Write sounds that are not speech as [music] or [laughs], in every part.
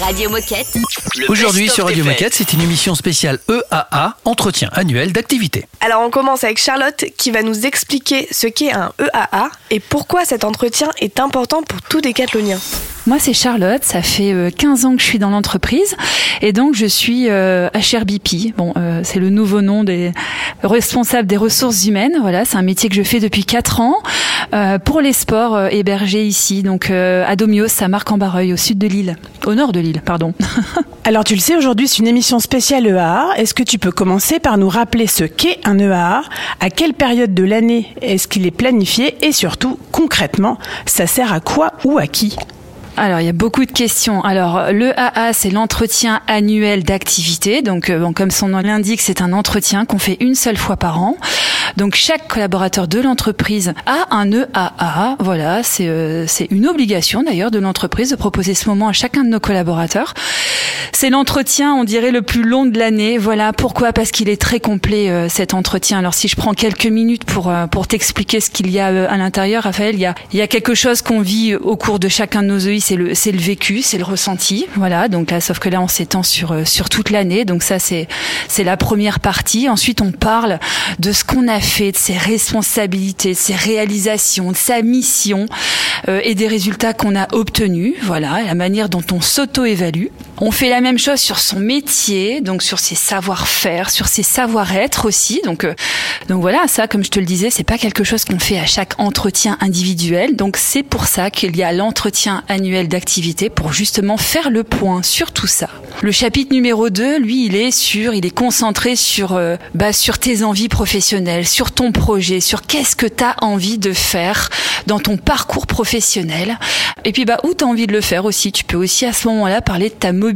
Radio Moquette. Aujourd'hui sur Radio Moquette, c'est une émission spéciale EAA, entretien annuel d'activité. Alors on commence avec Charlotte qui va nous expliquer ce qu'est un EAA et pourquoi cet entretien est important pour tout décathlonien. Moi, c'est Charlotte. Ça fait euh, 15 ans que je suis dans l'entreprise et donc je suis euh, HRBP. Bon, euh, c'est le nouveau nom des responsables des ressources humaines. Voilà, c'est un métier que je fais depuis 4 ans euh, pour les sports euh, hébergés ici, donc euh, à Domios, à Au sud de l'île, au nord de l'île, pardon. [laughs] Alors tu le sais, aujourd'hui c'est une émission spéciale EAA. Est-ce que tu peux commencer par nous rappeler ce qu'est un EAA À quelle période de l'année est-ce qu'il est planifié? Et surtout, concrètement, ça sert à quoi ou à qui? Alors, il y a beaucoup de questions. Alors, le AA, c'est l'entretien annuel d'activité. Donc, euh, comme son nom l'indique, c'est un entretien qu'on fait une seule fois par an. Donc, chaque collaborateur de l'entreprise a un EAA. Voilà, c'est euh, c'est une obligation d'ailleurs de l'entreprise de proposer ce moment à chacun de nos collaborateurs. C'est l'entretien, on dirait, le plus long de l'année. Voilà, pourquoi Parce qu'il est très complet euh, cet entretien. Alors, si je prends quelques minutes pour pour t'expliquer ce qu'il y a à l'intérieur, Raphaël, il y a y a quelque chose qu'on vit au cours de chacun de nos EI, c'est le c'est le vécu, c'est le ressenti. Voilà, donc là, sauf que là, on s'étend sur euh, sur toute l'année. Donc ça, c'est c'est la première partie. Ensuite, on parle de ce qu'on a fait, de ses responsabilités, de ses réalisations, de sa mission euh, et des résultats qu'on a obtenus. Voilà, la manière dont on s'auto-évalue. On fait la même chose sur son métier, donc sur ses savoir-faire, sur ses savoir-être aussi. Donc, euh, donc voilà, ça, comme je te le disais, c'est pas quelque chose qu'on fait à chaque entretien individuel. Donc c'est pour ça qu'il y a l'entretien annuel d'activité pour justement faire le point sur tout ça. Le chapitre numéro 2, lui, il est sur, il est concentré sur, euh, bah, sur tes envies professionnelles, sur ton projet, sur qu'est-ce que tu as envie de faire dans ton parcours professionnel. Et puis, bah, où tu as envie de le faire aussi. Tu peux aussi à ce moment-là parler de ta mobilité.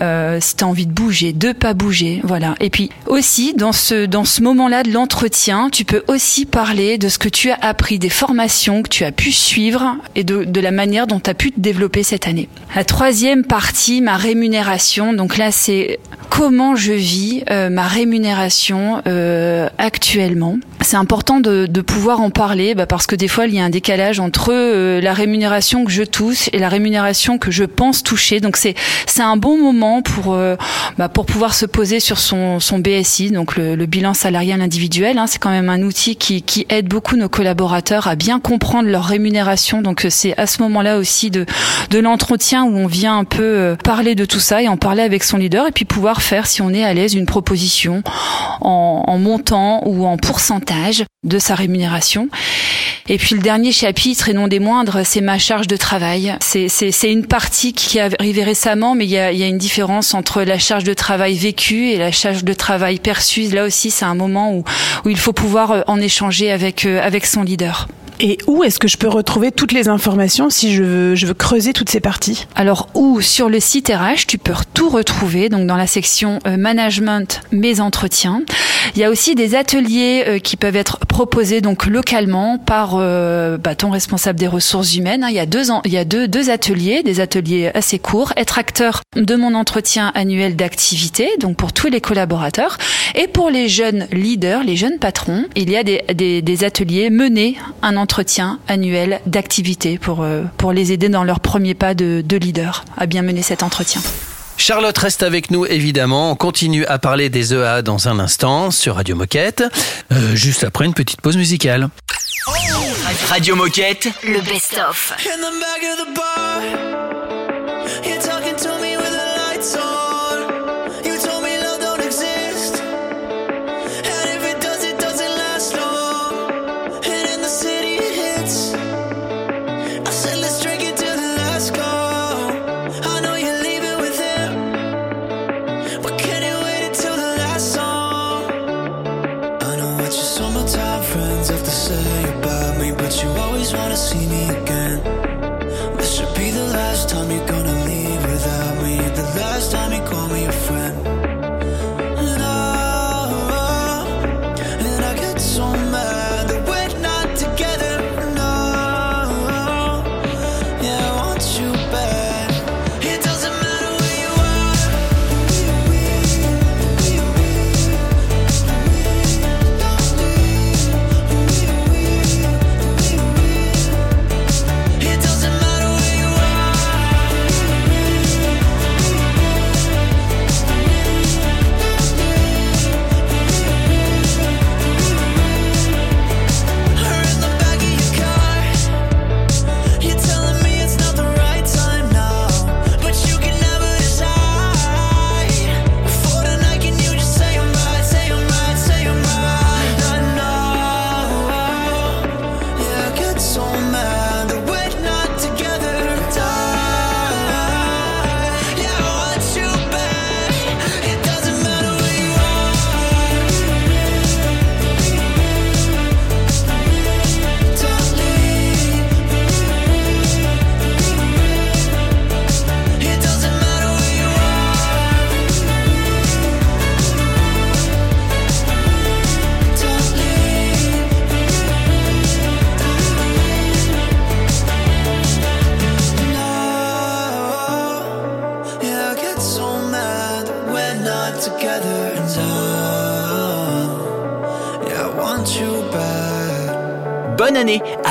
Euh, si tu as envie de bouger, de pas bouger. Voilà. Et puis aussi, dans ce, dans ce moment-là de l'entretien, tu peux aussi parler de ce que tu as appris, des formations que tu as pu suivre et de, de la manière dont tu as pu te développer cette année. La troisième partie, ma rémunération. Donc là, c'est comment je vis euh, ma rémunération euh, actuellement. C'est important de, pouvoir en parler bah, parce que des fois, il y a un décalage entre la rémunération que je touche et la rémunération que je pense toucher. Donc c'est c'est un bon moment pour euh, bah, pour pouvoir se poser sur son son BSI, donc le, le bilan salarial individuel. Hein, c'est quand même un outil qui qui aide beaucoup nos collaborateurs à bien comprendre leur rémunération. Donc euh, c'est à ce moment-là aussi de de l'entretien où on vient un peu euh, parler de tout ça et en parler avec son leader et puis pouvoir faire, si on est à l'aise, une proposition en, en montant ou en pourcentage de sa rémunération. Et puis le dernier chapitre, et non des moindres, c'est ma charge de travail. C'est, c'est, c'est une partie qui est arrivée récemment, mais il y a, il y a une différence entre la charge de travail vécue et la charge de travail perçue. Là aussi, c'est un moment où, où il faut pouvoir euh, en échanger avec, euh, avec son leader. Et où est-ce que je peux retrouver toutes les informations si je veux, je veux creuser toutes ces parties? Alors, ou sur le site RH, tu peux tout retrouver, donc dans la section euh, management, mes entretiens. Il y a aussi des ateliers euh, qui peuvent être proposés donc localement par euh, bah, ton responsable des ressources humaines. hein. Il y a deux il y a deux, deux ateliers, des ateliers assez courts. Être acteur de mon entretien annuel d'activité, donc pour tous les collaborateurs, et pour les jeunes leaders, les jeunes patrons, il y a des, des, des ateliers menés un entretien annuel d'activité pour euh, pour les aider dans leur premier pas de, de leader à bien mener cet entretien. Charlotte reste avec nous évidemment. On continue à parler des EA dans un instant sur Radio Moquette, euh, juste après une petite pause musicale. Radio Moquette. Le best-of.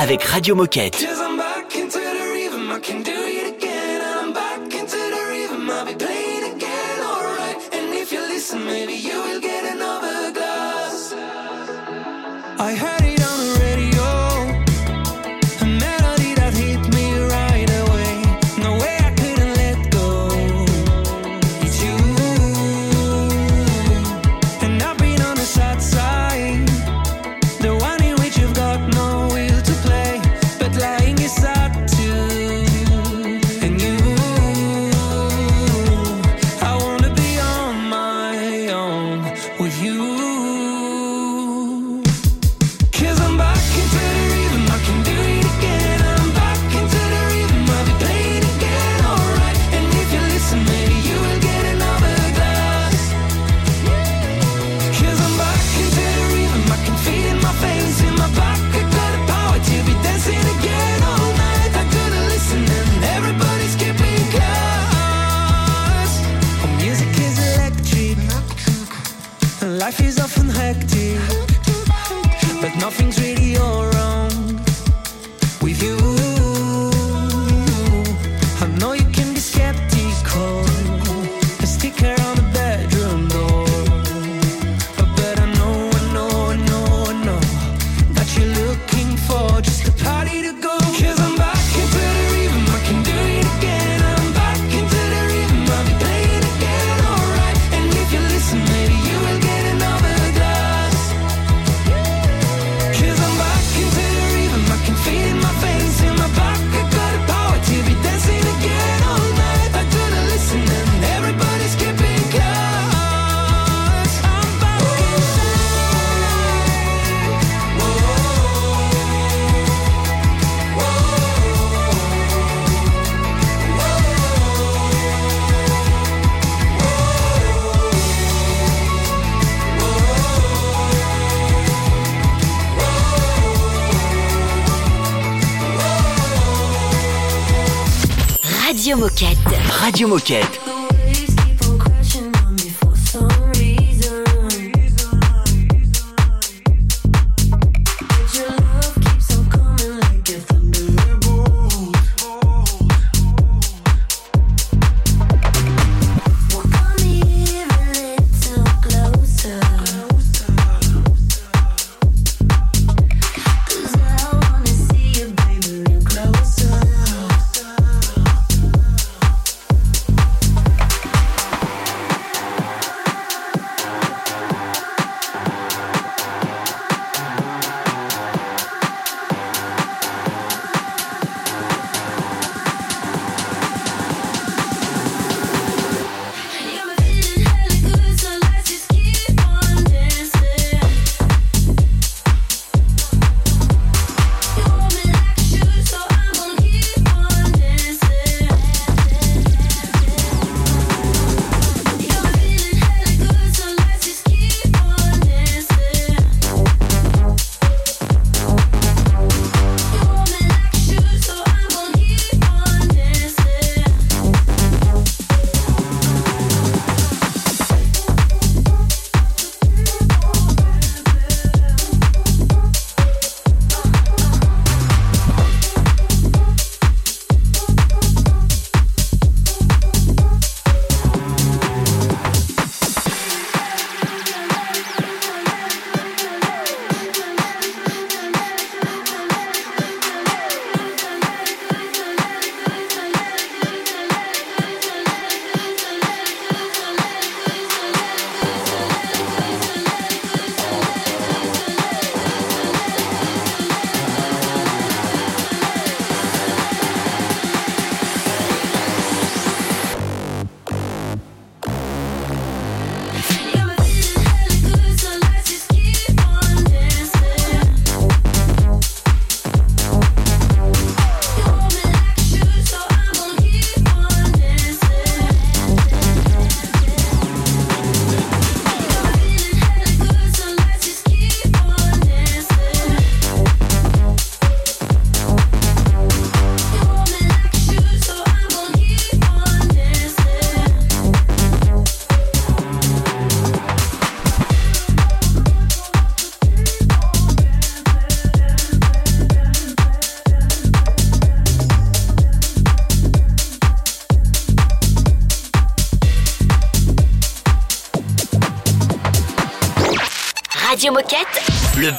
Avec Radio Moquette. Radio Moquette.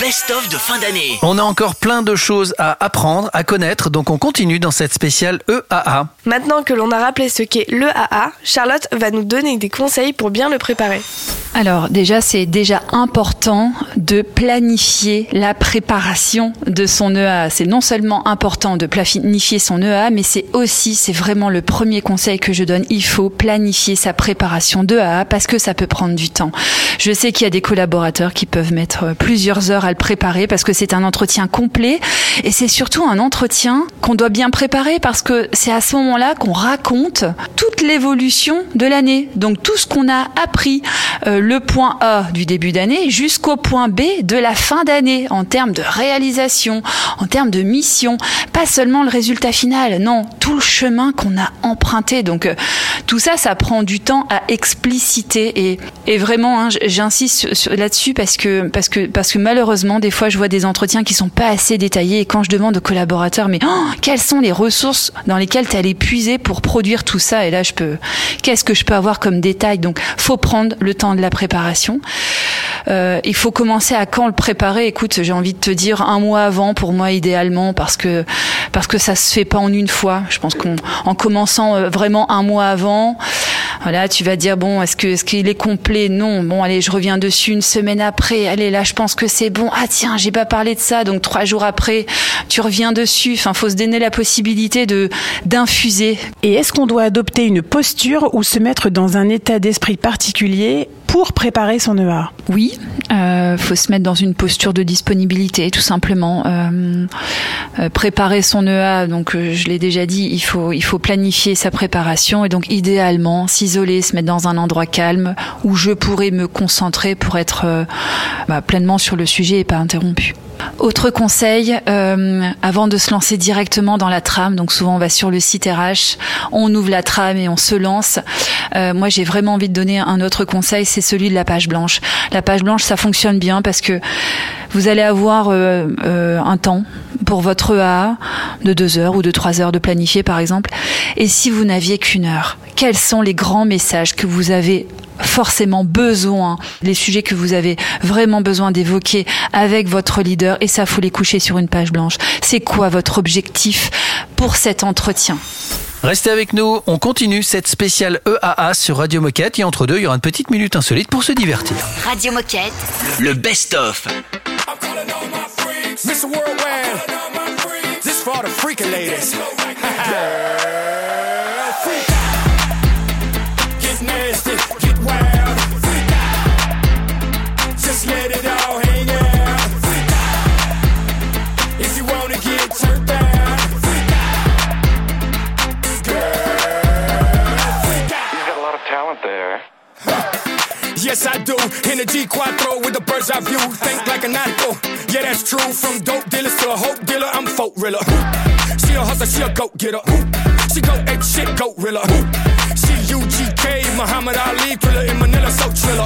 Best-of de fin d'année. On a encore plein de choses à apprendre, à connaître, donc on continue dans cette spéciale EAA. Maintenant que l'on a rappelé ce qu'est le AA, Charlotte va nous donner des conseils pour bien le préparer. Alors déjà, c'est déjà important de planifier la préparation de son EA. C'est non seulement important de planifier son EA, mais c'est aussi, c'est vraiment le premier conseil que je donne. Il faut planifier sa préparation de AA parce que ça peut prendre du temps. Je sais qu'il y a des collaborateurs qui peuvent mettre plusieurs heures à le préparer parce que c'est un entretien complet et c'est surtout un entretien qu'on doit bien préparer parce que c'est à ce moment-là qu'on raconte toute l'évolution de l'année. Donc tout ce qu'on a appris, euh, le point A du début d'année jusqu'au point B de la fin d'année en termes de réalisation, en termes de mission, pas seulement le résultat final, non, tout le chemin qu'on a emprunté. Donc euh, tout ça, ça prend du temps à expliciter et, et vraiment, hein, j'insiste là-dessus parce que parce que parce que malheureusement, des fois, je vois des entretiens qui sont pas assez détaillés et quand je demande aux collaborateurs, mais oh, quelles sont les ressources dans lesquelles tu allais puiser pour produire tout ça? Et là, je peux, qu'est-ce que je peux avoir comme détail? Donc, faut prendre le temps de la préparation. Euh, il faut commencer à quand le préparer Écoute, j'ai envie de te dire un mois avant pour moi idéalement parce que parce que ça se fait pas en une fois. Je pense qu'en en commençant euh, vraiment un mois avant, voilà, tu vas dire bon, est-ce que est-ce qu'il est complet? Non. Bon, allez, je reviens dessus une semaine après. Allez, là, je pense que c'est bon. Ah tiens, j'ai pas parlé de ça, donc trois jours après, tu reviens dessus. Enfin, faut se donner la possibilité de d'infuser Et est-ce qu'on doit adopter une posture ou se mettre dans un état d'esprit particulier pour préparer son EA Oui, euh, faut se mettre dans une posture de disponibilité, tout simplement. Euh, euh, préparer son EA, donc euh, je l'ai déjà dit, il faut il faut planifier sa préparation et donc idéalement s'isoler, se mettre dans un endroit calme où je pourrais me concentrer pour être bah, pleinement sur le sujet et pas interrompu. Autre conseil, avant de se lancer directement dans la trame, donc souvent on va sur le site RH, on ouvre la trame et on se lance. Moi j'ai vraiment envie de donner un autre conseil, c'est celui de la page blanche. La page blanche, ça fonctionne bien parce que vous allez avoir euh, euh, un temps pour votre EA de deux heures ou de trois heures de planifier par exemple. Et si vous n'aviez qu'une heure, quels sont les grands messages que vous avez forcément besoin, les sujets que vous avez vraiment besoin d'évoquer avec votre leader et ça faut les coucher sur une page blanche. C'est quoi votre objectif pour cet entretien? Restez avec nous, on continue cette spéciale EAA sur Radio Moquette et entre deux, il y aura une petite minute insolite pour se divertir. Radio Moquette, le best-of. Mr. Worldwide. This for all the freaking ladies. Girl, freak out. Get nasty, get wild. Freak out. Just let it all hang out. Freak out. If you wanna get turned down. Freak out. Girl, freak out. You've got a lot of talent there. Yes, I do. In the G4 with the bird's eye view. Think like a nautical. Yeah, that's true. From dope dealers to a hope dealer, I'm folk riller. She a hustler, she a goat getter. She go ape shit, goat riller. She UGK, Muhammad Ali, thriller in Manila, so triller.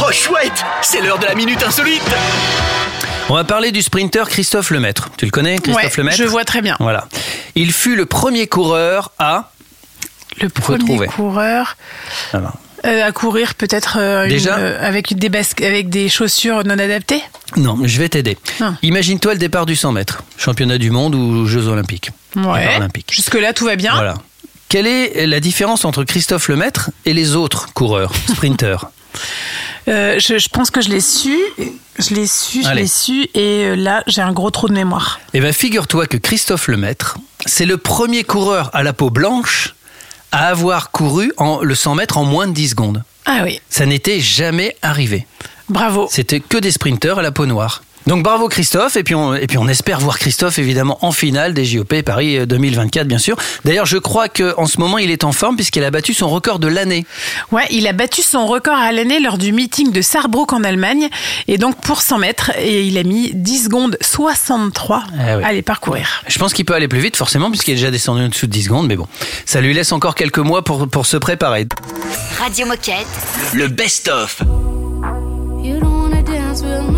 Oh chouette C'est l'heure de la minute insolite On va parler du sprinter Christophe Lemaître. Tu le connais, Christophe Ouais, Lemaître je vois très bien. Voilà. Il fut le premier coureur à. Le premier trouver. coureur euh, à courir peut-être euh, euh, avec des basques, avec des chaussures non adaptées? Non, je vais t'aider. Imagine-toi le départ du 100 mètres, championnat du monde ou Jeux olympiques. Ouais. Olympiques. Jusque là tout va bien. Voilà. Quelle est la différence entre Christophe Lemaître et les autres coureurs, sprinteurs? Euh, je, je pense que je l'ai su, je l'ai su, je l'ai su, et euh, là j'ai un gros trou de mémoire. Eh bien, figure-toi que Christophe Lemaître, c'est le premier coureur à la peau blanche à avoir couru en, le 100 mètres en moins de 10 secondes. Ah oui, Ça n'était jamais arrivé. bravo. C'était que des sprinteurs à la peau noire. Donc bravo Christophe, et puis, on, et puis on espère voir Christophe évidemment en finale des JOP Paris 2024 bien sûr. D'ailleurs je crois qu'en ce moment il est en forme puisqu'il a battu son record de l'année. Ouais, il a battu son record à l'année lors du meeting de Saarbrück en Allemagne, et donc pour 100 mètres, et il a mis 10 secondes 63 Ah oui. à les parcourir. Je pense qu'il peut aller plus vite forcément puisqu'il est déjà descendu en dessous de 10 secondes, mais bon, ça lui laisse encore quelques mois pour, pour se préparer. Radio Moquette. Le best-of You don't wanna dance with me,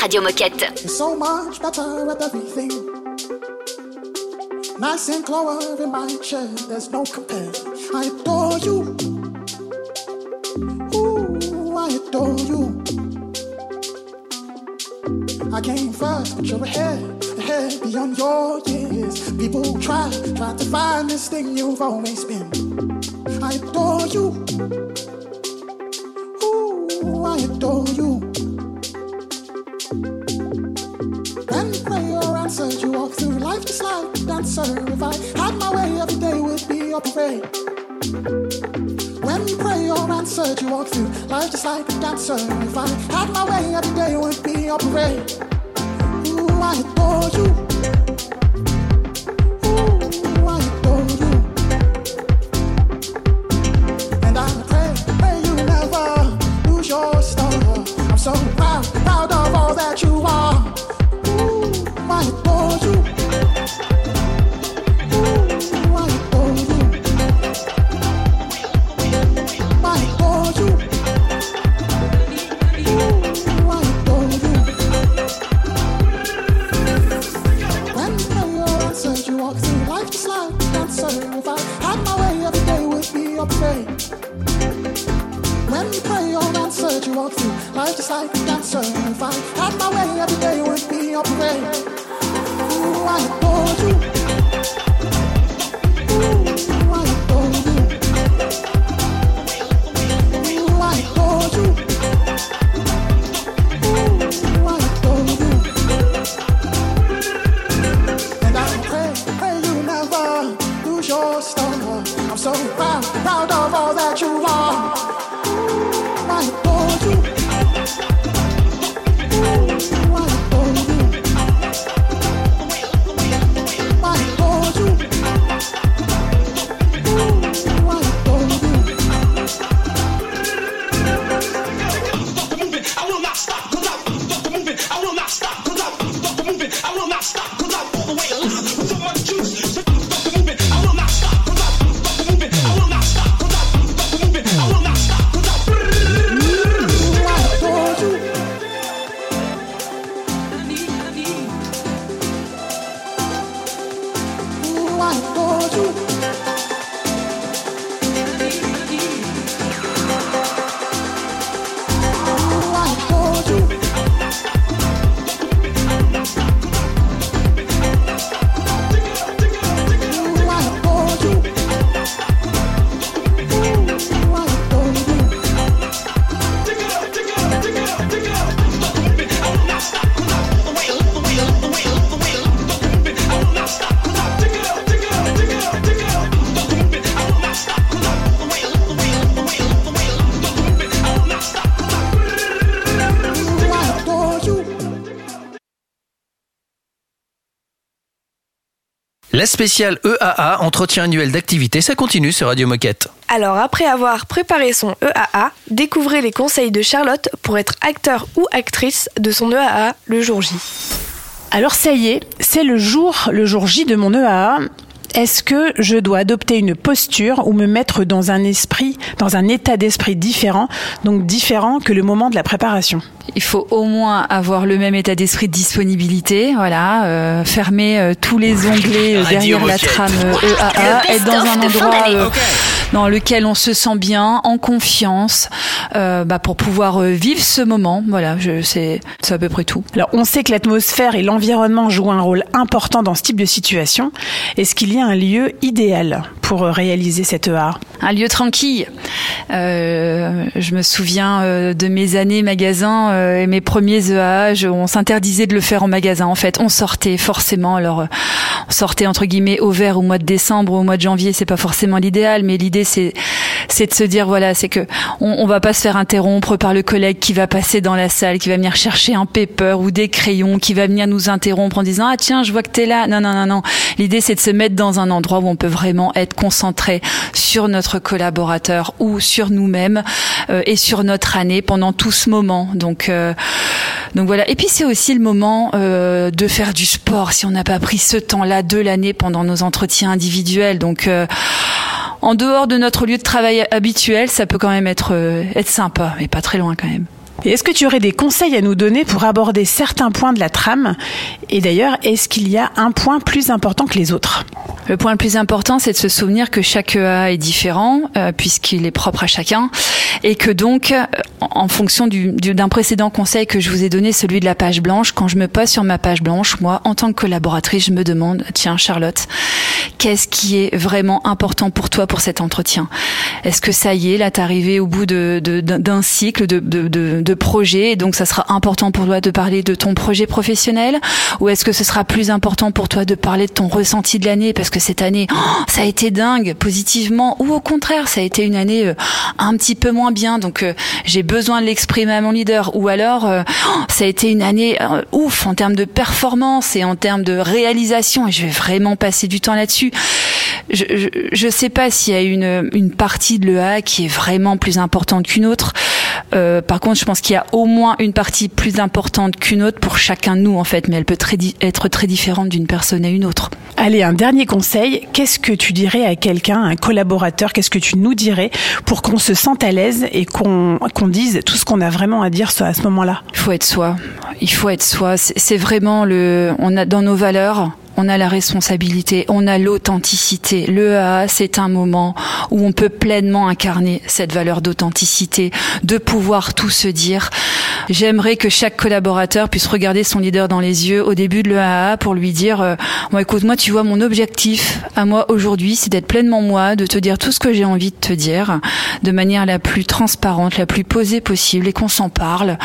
Radio Moquette. You're so much better with everything. Nice and clover in my chair, there's no compare. I adore you. Ooh, I adore you. I came first, but you're ahead, ahead beyond your years. People try, try to find this thing you've always been. I adore you. Ooh, I adore you. Life just like a dancer. If I had my way, every day would be a parade. When prayer answered, you walk through life just like a dancer. If I had my way, every day would be a parade. Ooh, I adore you. La spéciale EAA, entretien annuel d'activité, ça continue sur Radio Moquette. Alors après avoir préparé son EAA, découvrez les conseils de Charlotte pour être acteur ou actrice de son EAA le jour J. Alors ça y est, c'est le jour, le jour J de mon EAA. Est-ce que je dois adopter une posture ou me mettre dans un esprit, dans un état d'esprit différent, donc différent que le moment de la préparation? Il faut au moins avoir le même état d'esprit de disponibilité, voilà, euh, fermer euh, tous les onglets euh, [laughs] derrière la trame euh, EAA, être dans un endroit euh, dans lequel on se sent bien, en confiance, euh, bah, pour pouvoir euh, vivre ce moment. Voilà, je c'est c'est à peu près tout. Alors, on sait que l'atmosphère et l'environnement jouent un rôle important dans ce type de situation. Est-ce qu'il y a un lieu idéal pour euh, réaliser cette EA Un lieu tranquille. Euh, je me souviens euh, de mes années magasin et mes premiers je- on s'interdisait de le faire en magasin. En fait, on sortait forcément. Alors, on sortait entre guillemets au vert au mois de décembre, au mois de janvier. C'est pas forcément l'idéal, mais l'idée c'est c'est de se dire voilà, c'est que on, on va pas se faire interrompre par le collègue qui va passer dans la salle, qui va venir chercher un paper ou des crayons, qui va venir nous interrompre en disant ah tiens je vois que t'es là. Non non non non. L'idée c'est de se mettre dans un endroit où on peut vraiment être concentré sur notre collaborateur ou sur nous-mêmes euh, et sur notre année pendant tout ce moment. Donc euh, voilà. Et puis c'est aussi le moment euh, de faire du sport si on n'a pas pris ce temps-là de l'année pendant nos entretiens individuels. Donc en dehors de notre lieu de travail habituel, ça peut quand même être être sympa, mais pas très loin quand même. Est-ce que tu aurais des conseils à nous donner pour aborder certains points de la trame? Et d'ailleurs, est-ce qu'il y a un point plus important que les autres? Le point le plus important, c'est de se souvenir que chaque EA est différent, euh, puisqu'il est propre à chacun, et que donc, euh, en fonction du- du- d'un précédent conseil que je vous ai donné, celui de la page blanche, quand je me pose sur ma page blanche, moi, en tant que collaboratrice, je me demande, tiens, Charlotte, qu'est-ce qui est vraiment important pour toi pour cet entretien? Est-ce que ça y est, là, t'es arrivé au bout de- de- d'un d'un cycle de, de, de, de projets, et donc ça sera important pour toi de parler de ton projet professionnel, ou est-ce que ce sera plus important pour toi de parler de ton ressenti de l'année, parce que cette année, oh, ça a été dingue, positivement, ou au contraire, ça a été une année euh, un petit peu moins bien, donc euh, j'ai besoin de l'exprimer à mon leader, ou alors euh, oh, ça a été une année euh, ouf en termes de performance et en termes de réalisation, et je vais vraiment passer du temps là-dessus. Je, je, je sais pas s'il y a une, une partie de l'EA qui est vraiment plus importante qu'une autre. Euh, par contre, je pense qu'il y a au moins une partie plus importante qu'une autre pour chacun de nous, en fait, mais elle peut très être très différente d'une personne à une autre. Allez, un dernier conseil. Qu'est-ce que tu dirais à quelqu'un, un collaborateur? Qu'est-ce que tu nous dirais pour qu'on se sente à l'aise et qu'on qu'on dise tout ce qu'on a vraiment à dire à ce moment-là? Il faut être soi. Il faut être soi. C'est c'est vraiment le. On a dans nos valeurs. On a la responsabilité, on a l'authenticité. Le AA, c'est un moment où on peut pleinement incarner cette valeur d'authenticité, de pouvoir tout se dire. J'aimerais que chaque collaborateur puisse regarder son leader dans les yeux au début de l'EAA pour lui dire, euh, écoute, moi, tu vois, mon objectif à moi aujourd'hui, c'est d'être pleinement moi, de te dire tout ce que j'ai envie de te dire, de manière la plus transparente, la plus posée possible, et qu'on s'en parle,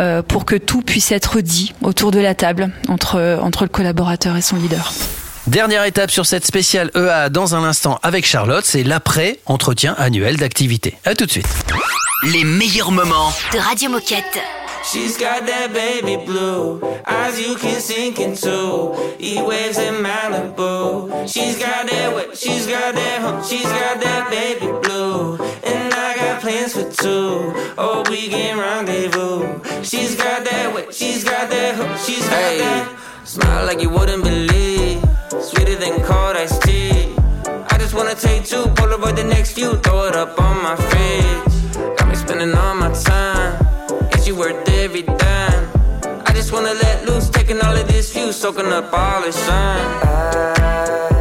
euh, pour que tout puisse être dit autour de la table entre entre le collaborateur et son leader. Dernière étape sur cette spéciale EA dans un instant avec Charlotte, c'est l'après-entretien annuel d'activité. À tout de suite. Les meilleurs moments De Radio Moquette. She's got that baby blue eyes you can sink into. E waves in Malibu. She's got that wet, she's got that she's got that baby blue. And I got plans for two. Oh, we can rendezvous. She's got that wet, she's got that she's got that. Smile like you wouldn't believe. Sweeter than cold iced tea. I just wanna take two, Polaroid the next few, throw it up on my fridge. Got me spending all my time. Is you worth every dime? I just wanna let loose, taking all of this view, soaking up all the shine. I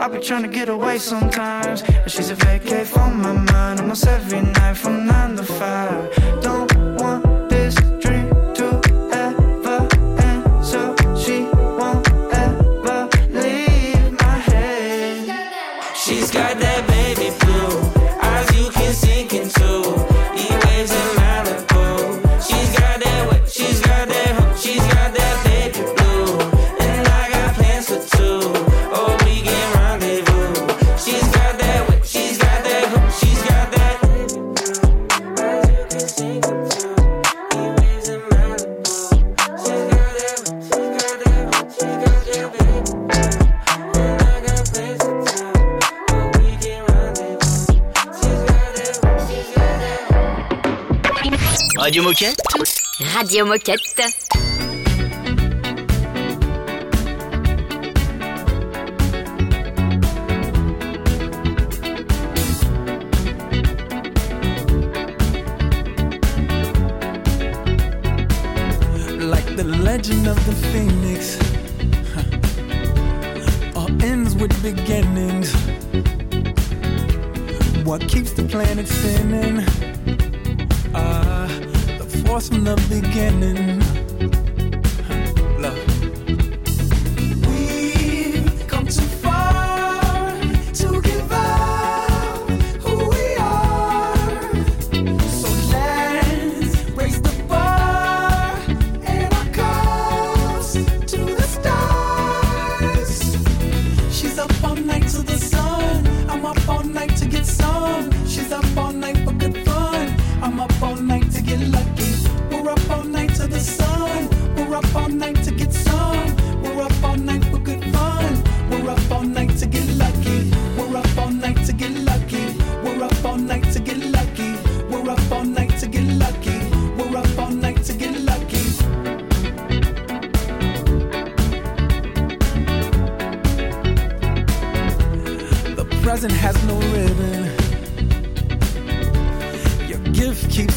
I be trying to get away sometimes. But she's a vacate from my mind almost every night from nine to five. Don't want Radio Moquette. Like the legend of the phoenix, huh. all ends with beginnings. What keeps the planet spinning? from the beginning.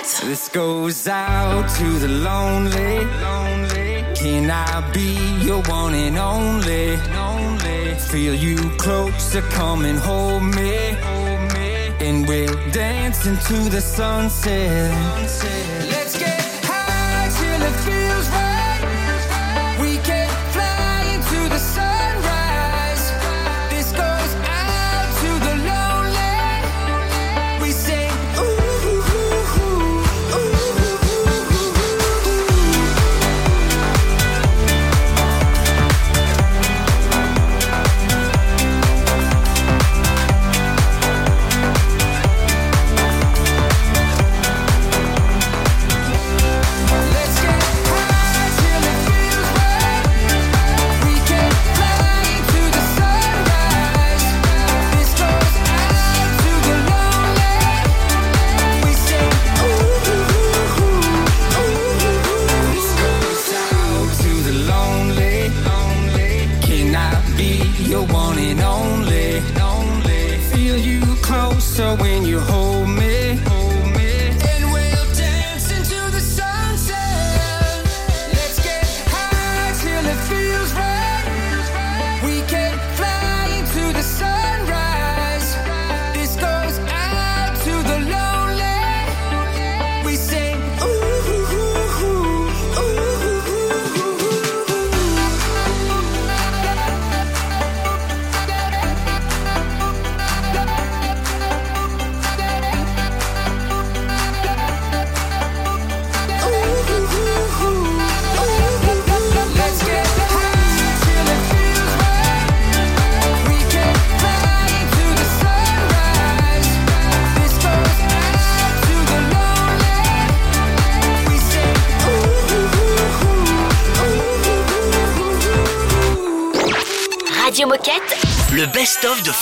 This goes out to the lonely. lonely. Can I be your one and only? Feel you closer, come and hold me. Hold me. And we'll dance into the sunset. sunset.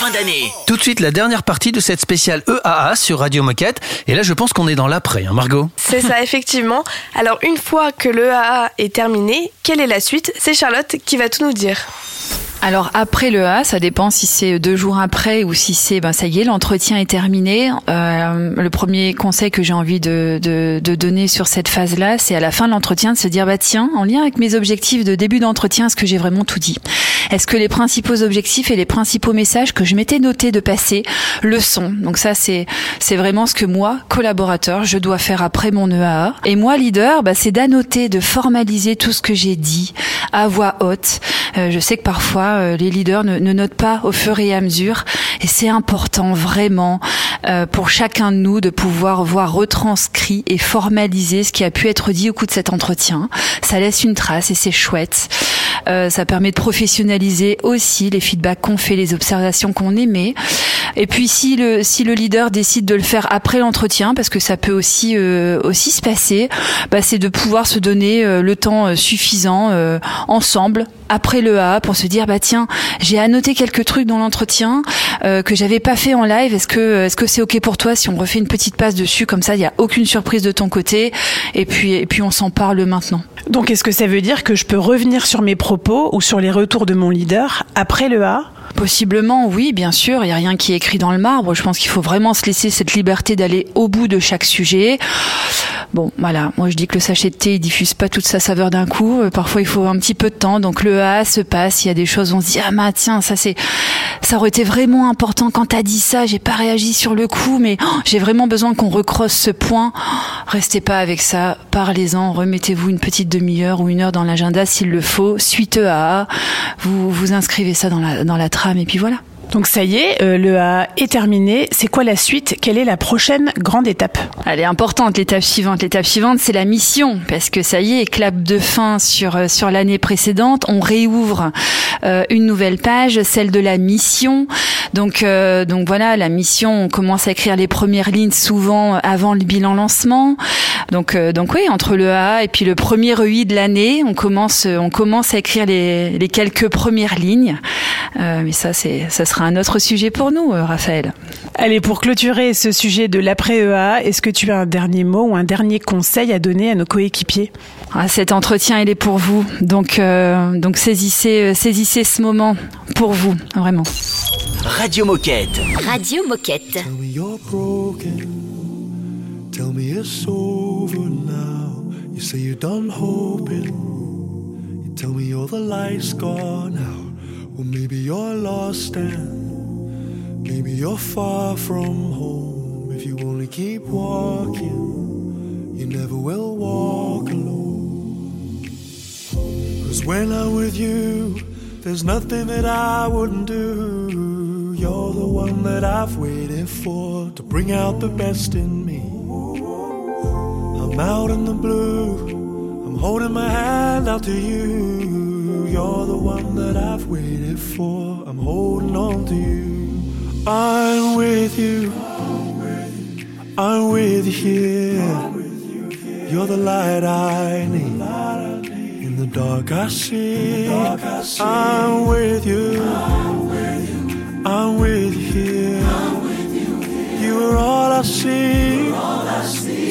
Fin d'année. Tout de suite, la dernière partie de cette spéciale EAA sur Radio Moquette. Et là, je pense qu'on est dans l'après, hein, Margot C'est ça, effectivement. Alors, une fois que le AA est terminé, quelle est la suite? C'est Charlotte qui va tout nous dire. Alors après le A, ça dépend si c'est deux jours après ou si c'est ben ça y est l'entretien est terminé. Euh, le premier conseil que j'ai envie de, de, de donner sur cette phase-là, c'est à la fin de l'entretien de se dire bah tiens en lien avec mes objectifs de début d'entretien, est-ce que j'ai vraiment tout dit? Est-ce que les principaux objectifs et les principaux messages que je m'étais noté de passer le sont? Donc ça c'est c'est vraiment ce que moi collaborateur je dois faire après mon EAA. Et moi leader, bah, c'est d'annoter, de formaliser tout ce que j'ai dit à voix haute. Euh, je sais que parfois euh, les leaders ne, notent pas au fur et à mesure, et c'est important vraiment euh, pour chacun de nous de pouvoir voir retranscrit et formaliser ce qui a pu être dit au cours de cet entretien. Ça laisse une trace et c'est chouette. Euh, ça permet de professionnaliser aussi les feedbacks qu'on fait, les observations qu'on émet. Et puis si le si le leader décide de le faire après l'entretien, parce que ça peut aussi aussi se passer, bah, c'est de pouvoir se donner le temps suffisant ensemble après le A pour se dire bah tiens j'ai annoté quelques trucs dans l'entretien euh, que j'avais pas fait en live. Est-ce que est-ce que c'est ok pour toi si on refait une petite passe dessus comme ça? Il y a aucune surprise de ton côté. Et puis et puis on s'en parle maintenant. Donc, est-ce que ça veut dire que je peux revenir sur mes propos ou sur les retours de mon leader après le A? Possiblement, oui, bien sûr. Il n'y a rien qui est écrit dans le marbre. Je pense qu'il faut vraiment se laisser cette liberté d'aller au bout de chaque sujet. Bon, voilà. Moi, je dis que le sachet de thé, il diffuse pas toute sa saveur d'un coup. Euh, Parfois, il faut un petit peu de temps. Donc, le A se passe. Il y a des choses, on se dit, ah, bah, tiens, ça, c'est, ça aurait été vraiment important quand t'as dit ça. J'ai pas réagi sur le coup, mais oh, j'ai vraiment besoin qu'on recrosse ce point. Oh, Restez pas avec ça. Parlez-en. Remettez-vous une petite demi-heure ou une heure dans l'agenda s'il le faut. Suite A. Vous, vous inscrivez ça dans la, dans la et puis voilà. Donc ça y est, euh, le A est terminé. C'est quoi la suite? Quelle est la prochaine grande étape? Elle est importante, l'étape suivante. L'étape suivante, c'est la mission, parce que ça y est, clap de fin sur euh, sur l'année précédente. On réouvre euh, une nouvelle page, celle de la mission. Donc donc voilà, la mission. On commence à écrire les premières lignes souvent avant le bilan lancement. Donc donc oui, entre le A et puis le premier EI de l'année, on commence on commence à écrire les les quelques premières lignes. Mais ça ça sera un autre sujet pour nous, euh, Raphaël. Allez, pour clôturer ce sujet de l'après-EA, est-ce que tu as un dernier mot ou un dernier conseil à donner à nos coéquipiers? Ah, cet entretien, il est pour vous. Donc, euh, donc saisissez, euh, saisissez ce moment pour vous, vraiment. Radio Moquette. Radio Moquette. Tell me you're broken. Tell me it's over now. You say you're done hoping. You tell me all the light's gone out. Well, maybe you're lost and maybe you're far from home. If you only keep walking, you never will walk alone. Cause when I'm with you, there's nothing that I wouldn't do. You're the one that I've waited for to bring out the best in me. I'm out in the blue, I'm holding my hand out to you. You're the one that I've waited for, I'm holding on to you. I'm with you, I'm with you here. You're the light I need. In the dark I see. I'm with you. I'm with you here. You are all I see.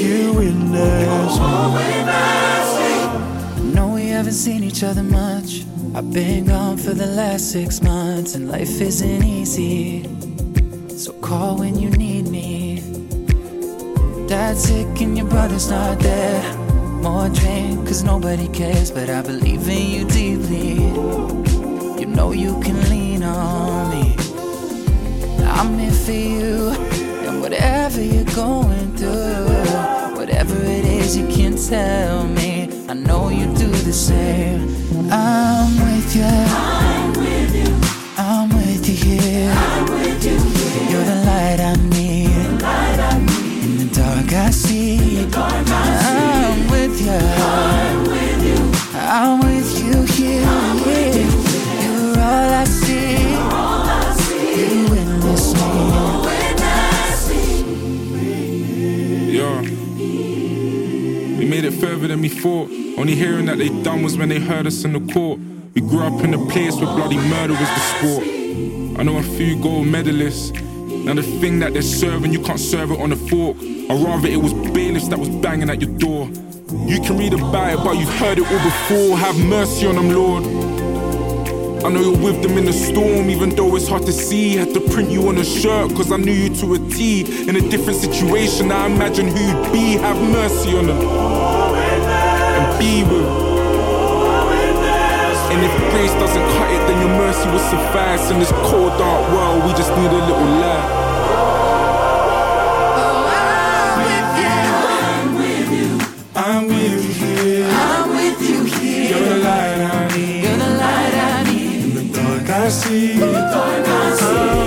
You witness haven't seen each other much. I've been gone for the last six months, and life isn't easy. So call when you need me. Dad's sick and your brother's not there. More drink, cause nobody cares, but I believe in you deeply. You know you can lean on me. I'm here for you, and whatever you're going through, whatever it is, you can tell me. I know you do the same. I'm with you. I'm with you. I'm with you here. I'm with you than we thought. Only hearing that they done was when they heard us in the court. We grew up in a place where bloody murder was the sport. I know a few gold medalists. Now the thing that they're serving, you can't serve it on a fork. Or rather, it was bailiffs that was banging at your door. You can read about it, but you've heard it all before. Have mercy on them, Lord. I know you're with them in the storm, even though it's hard to see. Had to print you on a shirt, cause I knew you to a T. In a different situation, I imagine who you'd be. Have mercy on them. Be with. And if grace doesn't cut it, then your mercy will suffice. In this cold, dark world, we just need a little light. I'm with you here. I'm with you here. You're the light I need. You're the light I need. In the dark I see. In the dark I see.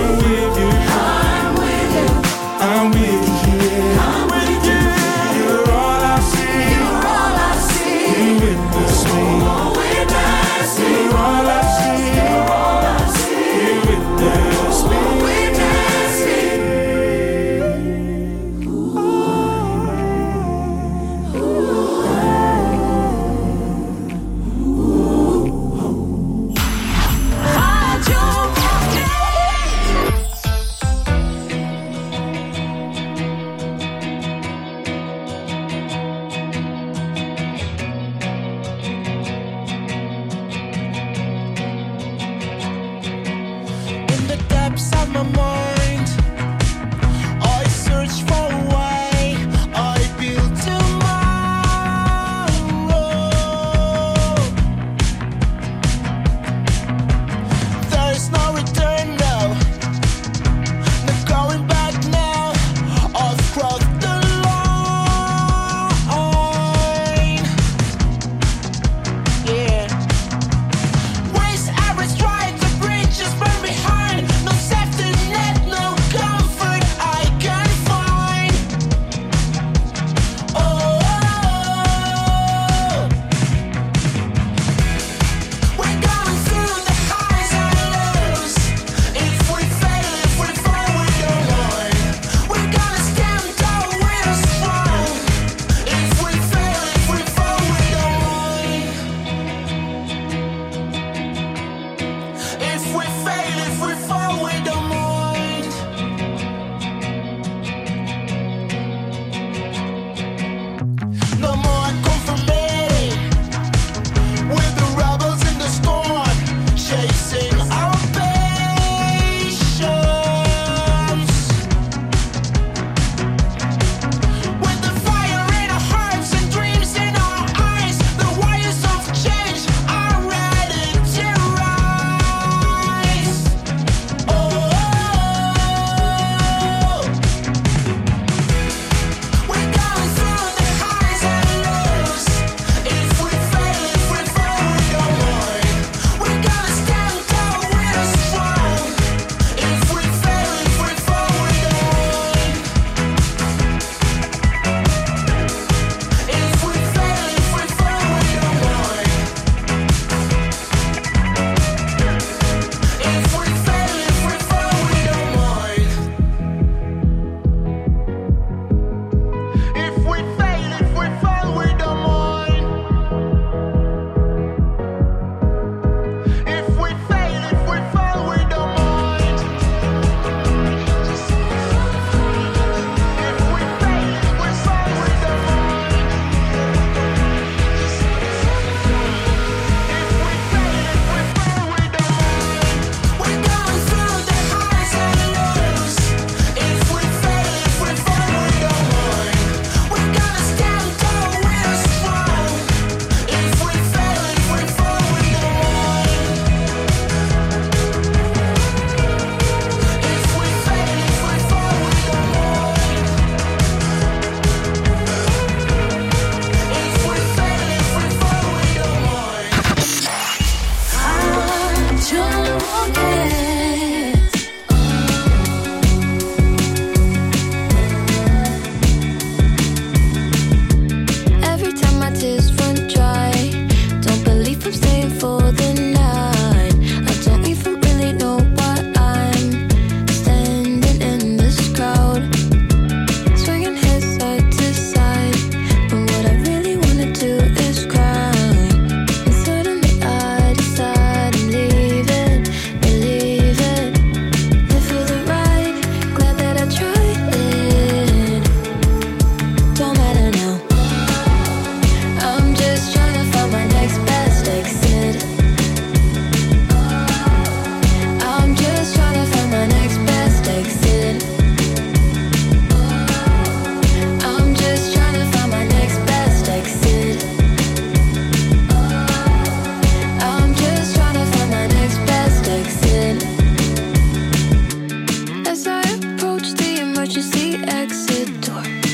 You see exit door?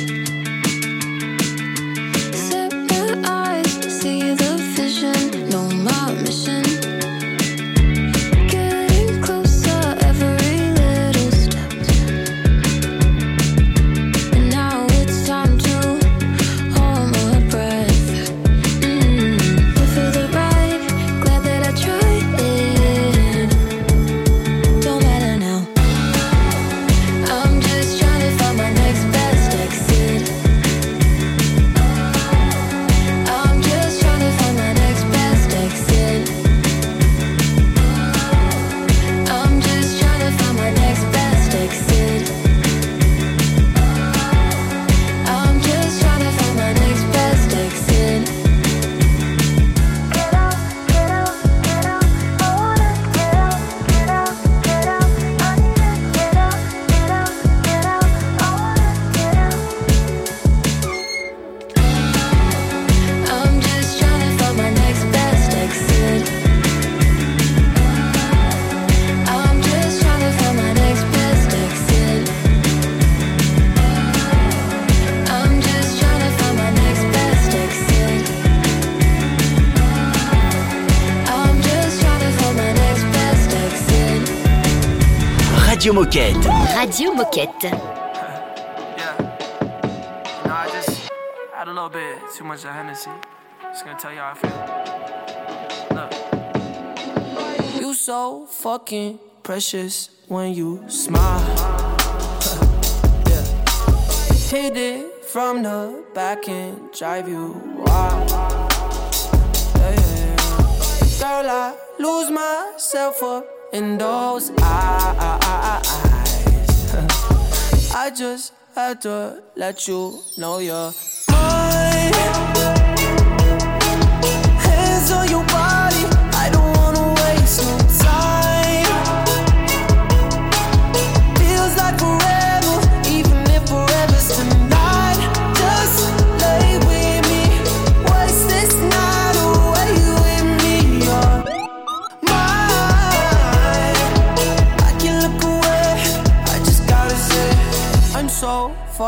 Radio Moquette. Radio Moquette. No, I just had a little bit too much of Hennessy. Just gonna tell you how I feel. Look. You so fucking precious when you smile. [laughs] yeah. Hit it from the back and drive you wild. Yeah, yeah, yeah. Girl, I lose myself up in those eyes. [laughs] I just had to let you know you're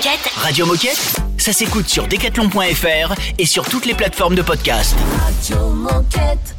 Moquette. Radio Moquette, ça s'écoute sur decathlon.fr et sur toutes les plateformes de podcast. Radio Moquette.